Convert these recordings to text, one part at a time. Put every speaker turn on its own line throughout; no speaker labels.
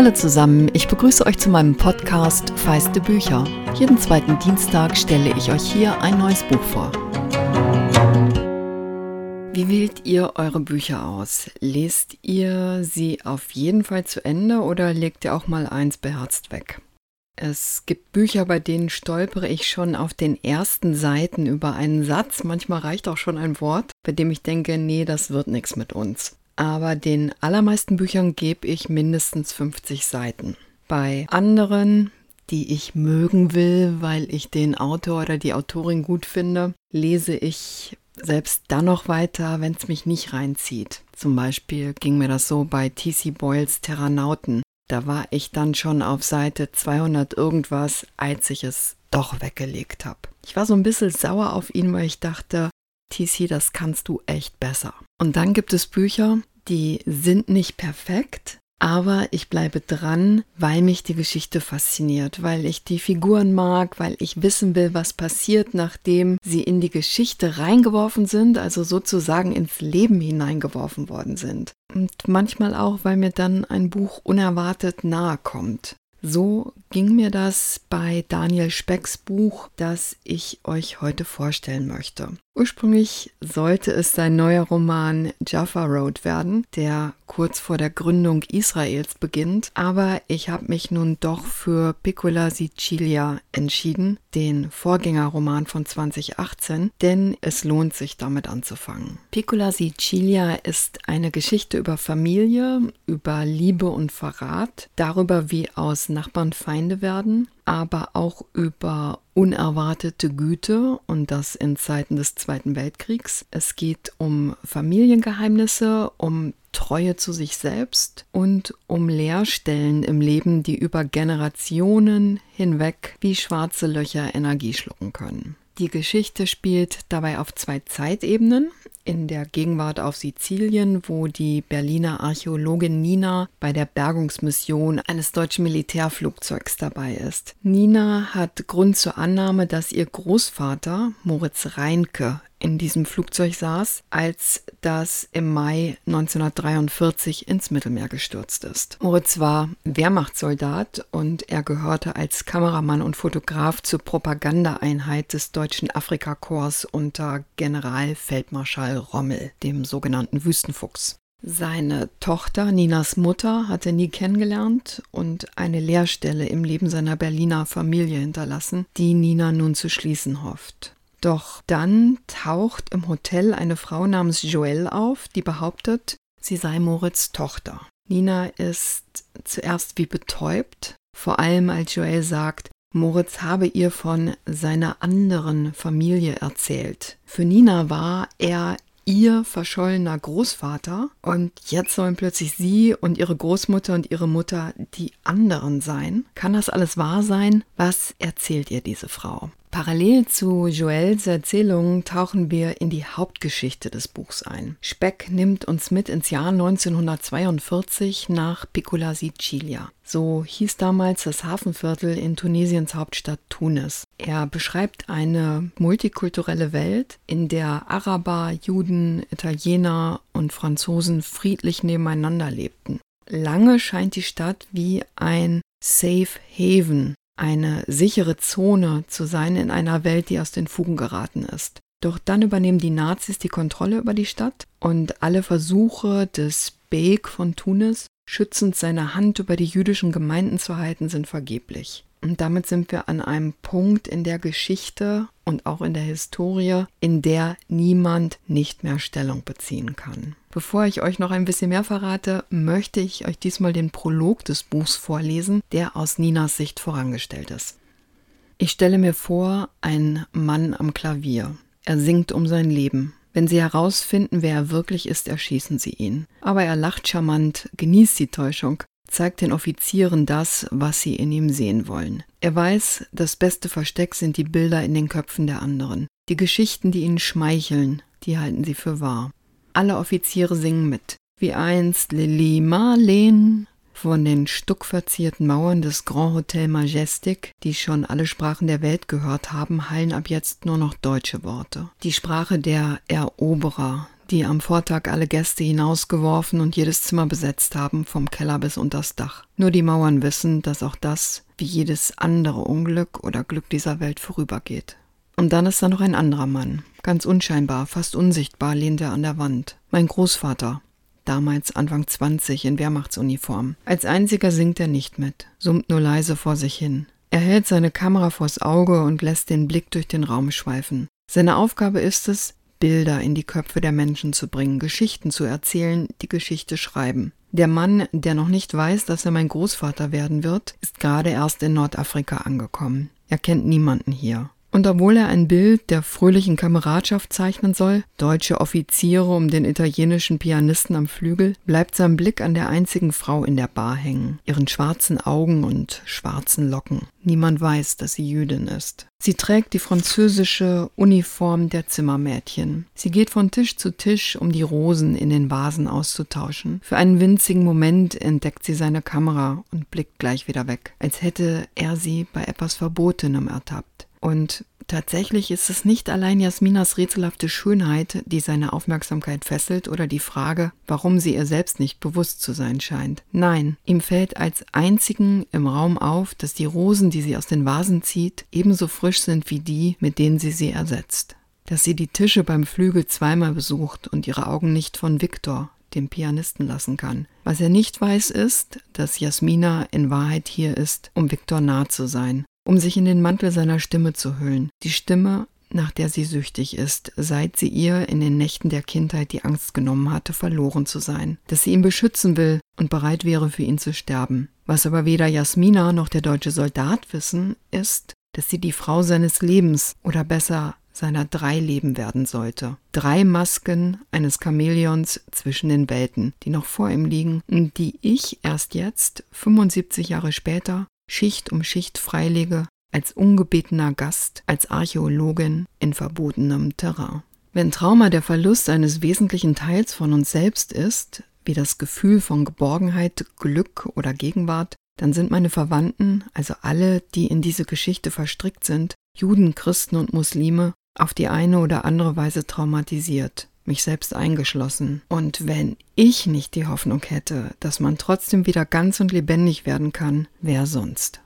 Hallo zusammen, ich begrüße euch zu meinem Podcast Feiste Bücher. Jeden zweiten Dienstag stelle ich euch hier ein neues Buch vor. Wie wählt ihr eure Bücher aus? Lest ihr sie auf jeden Fall zu Ende oder legt ihr auch mal eins beherzt weg? Es gibt Bücher, bei denen stolpere ich schon auf den ersten Seiten über einen Satz, manchmal reicht auch schon ein Wort, bei dem ich denke, nee, das wird nichts mit uns aber den allermeisten Büchern gebe ich mindestens 50 Seiten. Bei anderen, die ich mögen will, weil ich den Autor oder die Autorin gut finde, lese ich selbst dann noch weiter, wenn es mich nicht reinzieht. Zum Beispiel ging mir das so bei T.C. Boyles Terranauten. Da war ich dann schon auf Seite 200 irgendwas, als ich es doch weggelegt habe. Ich war so ein bisschen sauer auf ihn, weil ich dachte, TC, das kannst du echt besser. Und dann gibt es Bücher, die sind nicht perfekt, aber ich bleibe dran, weil mich die Geschichte fasziniert, weil ich die Figuren mag, weil ich wissen will, was passiert, nachdem sie in die Geschichte reingeworfen sind, also sozusagen ins Leben hineingeworfen worden sind. Und manchmal auch, weil mir dann ein Buch unerwartet nahe kommt. So ging mir das bei Daniel Specks Buch, das ich euch heute vorstellen möchte. Ursprünglich sollte es sein neuer Roman Jaffa Road werden, der kurz vor der Gründung Israels beginnt, aber ich habe mich nun doch für Piccola Sicilia entschieden, den Vorgängerroman von 2018, denn es lohnt sich damit anzufangen. Piccola Sicilia ist eine Geschichte über Familie, über Liebe und Verrat, darüber wie aus Nachbarn Feinde werden aber auch über unerwartete Güte und das in Zeiten des Zweiten Weltkriegs. Es geht um Familiengeheimnisse, um Treue zu sich selbst und um Leerstellen im Leben, die über Generationen hinweg wie schwarze Löcher Energie schlucken können. Die Geschichte spielt dabei auf zwei Zeitebenen. In der Gegenwart auf Sizilien, wo die Berliner Archäologin Nina bei der Bergungsmission eines deutschen Militärflugzeugs dabei ist. Nina hat Grund zur Annahme, dass ihr Großvater Moritz Reinke in diesem Flugzeug saß, als das im Mai 1943 ins Mittelmeer gestürzt ist. Moritz war Wehrmachtssoldat und er gehörte als Kameramann und Fotograf zur Propagandaeinheit des deutschen Afrikakorps unter Generalfeldmarschall Rommel, dem sogenannten Wüstenfuchs. Seine Tochter, Ninas Mutter, hatte nie kennengelernt und eine Lehrstelle im Leben seiner Berliner Familie hinterlassen, die Nina nun zu schließen hofft. Doch dann taucht im Hotel eine Frau namens Joelle auf, die behauptet, sie sei Moritz Tochter. Nina ist zuerst wie betäubt, vor allem als Joelle sagt, Moritz habe ihr von seiner anderen Familie erzählt. Für Nina war er ihr verschollener Großvater und jetzt sollen plötzlich sie und ihre Großmutter und ihre Mutter die anderen sein. Kann das alles wahr sein? Was erzählt ihr diese Frau? Parallel zu Joels Erzählungen tauchen wir in die Hauptgeschichte des Buchs ein. Speck nimmt uns mit ins Jahr 1942 nach Piccola Sicilia. So hieß damals das Hafenviertel in Tunesiens Hauptstadt Tunis. Er beschreibt eine multikulturelle Welt, in der Araber, Juden, Italiener und Franzosen friedlich nebeneinander lebten. Lange scheint die Stadt wie ein Safe Haven eine sichere Zone zu sein in einer Welt, die aus den Fugen geraten ist. Doch dann übernehmen die Nazis die Kontrolle über die Stadt und alle Versuche des Beek von Tunis, schützend seine Hand über die jüdischen Gemeinden zu halten, sind vergeblich. Und damit sind wir an einem Punkt in der Geschichte und auch in der Historie, in der niemand nicht mehr Stellung beziehen kann. Bevor ich euch noch ein bisschen mehr verrate, möchte ich euch diesmal den Prolog des Buchs vorlesen, der aus Ninas Sicht vorangestellt ist. Ich stelle mir vor, ein Mann am Klavier. Er singt um sein Leben. Wenn Sie herausfinden, wer er wirklich ist, erschießen Sie ihn. Aber er lacht charmant, genießt die Täuschung zeigt den Offizieren das, was sie in ihm sehen wollen. Er weiß, das beste Versteck sind die Bilder in den Köpfen der anderen. Die Geschichten, die ihnen schmeicheln, die halten sie für wahr. Alle Offiziere singen mit. Wie einst Lili Marleen. Von den stuckverzierten Mauern des Grand Hotel Majestic, die schon alle Sprachen der Welt gehört haben, hallen ab jetzt nur noch deutsche Worte. Die Sprache der Eroberer, die am Vortag alle Gäste hinausgeworfen und jedes Zimmer besetzt haben, vom Keller bis unters Dach. Nur die Mauern wissen, dass auch das, wie jedes andere Unglück oder Glück dieser Welt vorübergeht. Und dann ist da noch ein anderer Mann. Ganz unscheinbar, fast unsichtbar lehnt er an der Wand. Mein Großvater, damals Anfang 20 in Wehrmachtsuniform. Als einziger singt er nicht mit, summt nur leise vor sich hin. Er hält seine Kamera vors Auge und lässt den Blick durch den Raum schweifen. Seine Aufgabe ist es, Bilder in die Köpfe der Menschen zu bringen, Geschichten zu erzählen, die Geschichte schreiben. Der Mann, der noch nicht weiß, dass er mein Großvater werden wird, ist gerade erst in Nordafrika angekommen. Er kennt niemanden hier. Und obwohl er ein Bild der fröhlichen Kameradschaft zeichnen soll, deutsche Offiziere um den italienischen Pianisten am Flügel, bleibt sein Blick an der einzigen Frau in der Bar hängen, ihren schwarzen Augen und schwarzen Locken. Niemand weiß, dass sie Jüdin ist. Sie trägt die französische Uniform der Zimmermädchen. Sie geht von Tisch zu Tisch, um die Rosen in den Vasen auszutauschen. Für einen winzigen Moment entdeckt sie seine Kamera und blickt gleich wieder weg, als hätte er sie bei etwas Verbotenem ertappt. Und tatsächlich ist es nicht allein Jasminas rätselhafte Schönheit, die seine Aufmerksamkeit fesselt oder die Frage, warum sie ihr selbst nicht bewusst zu sein scheint. Nein, ihm fällt als einzigen im Raum auf, dass die Rosen, die sie aus den Vasen zieht, ebenso frisch sind wie die, mit denen sie sie ersetzt. Dass sie die Tische beim Flügel zweimal besucht und ihre Augen nicht von Viktor, dem Pianisten lassen kann. Was er nicht weiß, ist, dass Jasmina in Wahrheit hier ist, um Viktor nah zu sein, um sich in den Mantel seiner Stimme zu hüllen. Die Stimme, nach der sie süchtig ist, seit sie ihr in den Nächten der Kindheit die Angst genommen hatte, verloren zu sein, dass sie ihn beschützen will und bereit wäre, für ihn zu sterben. Was aber weder Jasmina noch der deutsche Soldat wissen, ist, dass sie die Frau seines Lebens oder besser seiner drei Leben werden sollte. Drei Masken eines Chamäleons zwischen den Welten, die noch vor ihm liegen und die ich erst jetzt, 75 Jahre später, Schicht um Schicht freilege, als ungebetener Gast, als Archäologin in verbotenem Terrain. Wenn Trauma der Verlust eines wesentlichen Teils von uns selbst ist, wie das Gefühl von Geborgenheit, Glück oder Gegenwart, dann sind meine Verwandten, also alle, die in diese Geschichte verstrickt sind, Juden, Christen und Muslime, auf die eine oder andere Weise traumatisiert, mich selbst eingeschlossen. Und wenn ich nicht die Hoffnung hätte, dass man trotzdem wieder ganz und lebendig werden kann, wer sonst?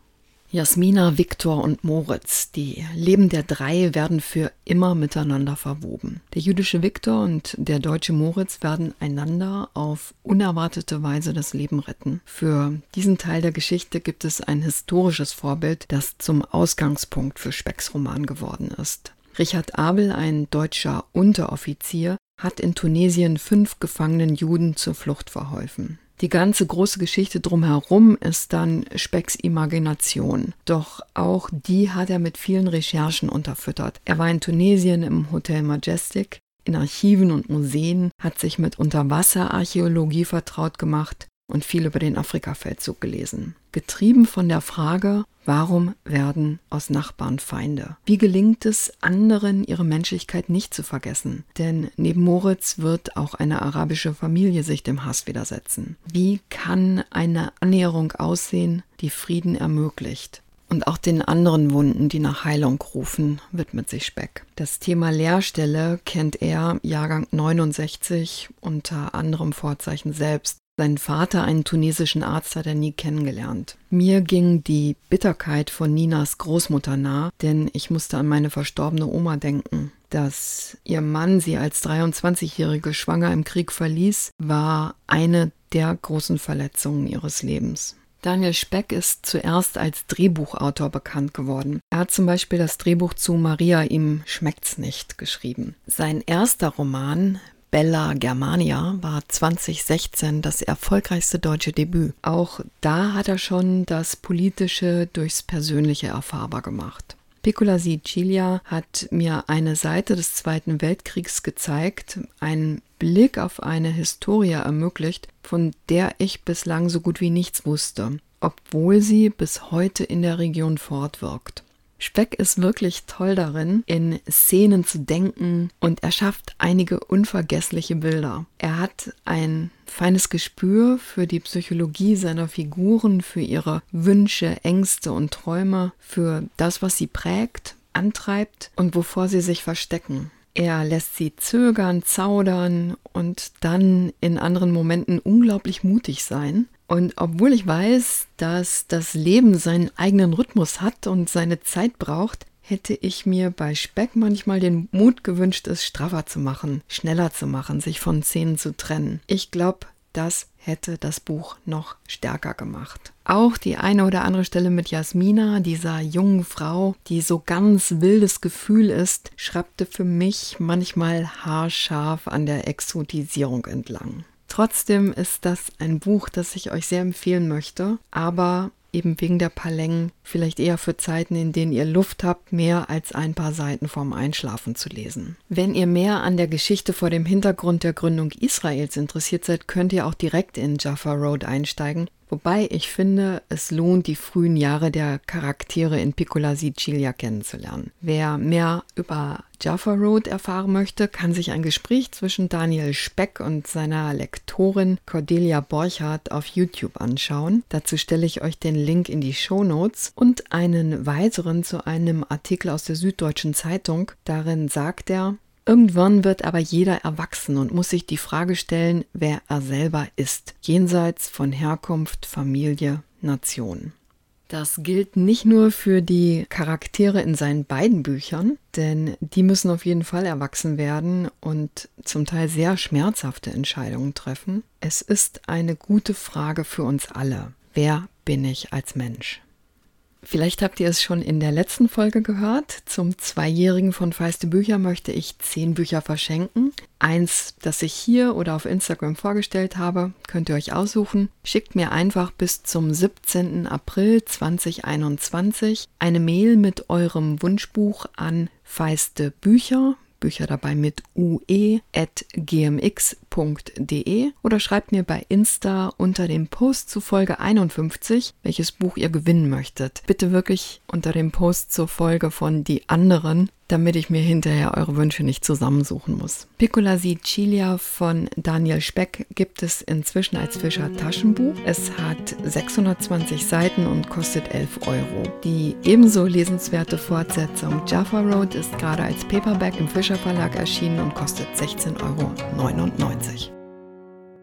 Jasmina, Viktor und Moritz, die Leben der drei werden für immer miteinander verwoben. Der jüdische Viktor und der deutsche Moritz werden einander auf unerwartete Weise das Leben retten. Für diesen Teil der Geschichte gibt es ein historisches Vorbild, das zum Ausgangspunkt für Specks Roman geworden ist. Richard Abel, ein deutscher Unteroffizier, hat in Tunesien fünf gefangenen Juden zur Flucht verholfen. Die ganze große Geschichte drumherum ist dann Specks Imagination. Doch auch die hat er mit vielen Recherchen unterfüttert. Er war in Tunesien im Hotel Majestic, in Archiven und Museen, hat sich mit Unterwasserarchäologie vertraut gemacht und viel über den Afrikafeldzug gelesen. Getrieben von der Frage, warum werden aus Nachbarn Feinde? Wie gelingt es anderen, ihre Menschlichkeit nicht zu vergessen? Denn neben Moritz wird auch eine arabische Familie sich dem Hass widersetzen. Wie kann eine Annäherung aussehen, die Frieden ermöglicht? Und auch den anderen Wunden, die nach Heilung rufen, widmet sich Speck. Das Thema Lehrstelle kennt er, Jahrgang 69, unter anderem Vorzeichen selbst seinen Vater, einen tunesischen Arzt, hat er nie kennengelernt. Mir ging die Bitterkeit von Ninas Großmutter nah, denn ich musste an meine verstorbene Oma denken. Dass ihr Mann sie als 23-jährige schwanger im Krieg verließ, war eine der großen Verletzungen ihres Lebens. Daniel Speck ist zuerst als Drehbuchautor bekannt geworden. Er hat zum Beispiel das Drehbuch zu Maria ihm schmeckt's nicht geschrieben. Sein erster Roman Bella Germania war 2016 das erfolgreichste deutsche Debüt. Auch da hat er schon das Politische durchs Persönliche erfahrbar gemacht. Piccola Sicilia hat mir eine Seite des Zweiten Weltkriegs gezeigt, einen Blick auf eine Historie ermöglicht, von der ich bislang so gut wie nichts wusste, obwohl sie bis heute in der Region fortwirkt. Speck ist wirklich toll darin, in Szenen zu denken und er schafft einige unvergessliche Bilder. Er hat ein feines Gespür für die Psychologie seiner Figuren, für ihre Wünsche, Ängste und Träume, für das, was sie prägt, antreibt und wovor sie sich verstecken. Er lässt sie zögern, zaudern und dann in anderen Momenten unglaublich mutig sein. Und obwohl ich weiß, dass das Leben seinen eigenen Rhythmus hat und seine Zeit braucht, hätte ich mir bei Speck manchmal den Mut gewünscht, es straffer zu machen, schneller zu machen, sich von Szenen zu trennen. Ich glaube, das hätte das Buch noch stärker gemacht. Auch die eine oder andere Stelle mit Jasmina, dieser jungen Frau, die so ganz wildes Gefühl ist, schraubte für mich manchmal haarscharf an der Exotisierung entlang. Trotzdem ist das ein Buch, das ich euch sehr empfehlen möchte, aber eben wegen der paar Längen vielleicht eher für Zeiten, in denen ihr Luft habt, mehr als ein paar Seiten vorm Einschlafen zu lesen. Wenn ihr mehr an der Geschichte vor dem Hintergrund der Gründung Israels interessiert seid, könnt ihr auch direkt in Jaffa Road einsteigen. Wobei ich finde, es lohnt, die frühen Jahre der Charaktere in Piccola Sicilia kennenzulernen. Wer mehr über Jaffa Road erfahren möchte, kann sich ein Gespräch zwischen Daniel Speck und seiner Lektorin Cordelia Borchardt auf YouTube anschauen. Dazu stelle ich euch den Link in die Show Notes und einen weiteren zu einem Artikel aus der Süddeutschen Zeitung. Darin sagt er, Irgendwann wird aber jeder erwachsen und muss sich die Frage stellen, wer er selber ist, jenseits von Herkunft, Familie, Nation. Das gilt nicht nur für die Charaktere in seinen beiden Büchern, denn die müssen auf jeden Fall erwachsen werden und zum Teil sehr schmerzhafte Entscheidungen treffen. Es ist eine gute Frage für uns alle. Wer bin ich als Mensch? Vielleicht habt ihr es schon in der letzten Folge gehört. Zum Zweijährigen von Feiste Bücher möchte ich zehn Bücher verschenken. Eins, das ich hier oder auf Instagram vorgestellt habe, könnt ihr euch aussuchen. Schickt mir einfach bis zum 17. April 2021 eine Mail mit eurem Wunschbuch an Feiste Bücher Bücher dabei mit ue.gmx.de oder schreibt mir bei Insta unter dem Post zu Folge 51, welches Buch ihr gewinnen möchtet. Bitte wirklich unter dem Post zur Folge von Die anderen damit ich mir hinterher eure Wünsche nicht zusammensuchen muss. Piccola Sicilia von Daniel Speck gibt es inzwischen als Fischer Taschenbuch. Es hat 620 Seiten und kostet 11 Euro. Die ebenso lesenswerte Fortsetzung Jaffa Road ist gerade als Paperback im Fischer Verlag erschienen und kostet 16,99 Euro. 2020.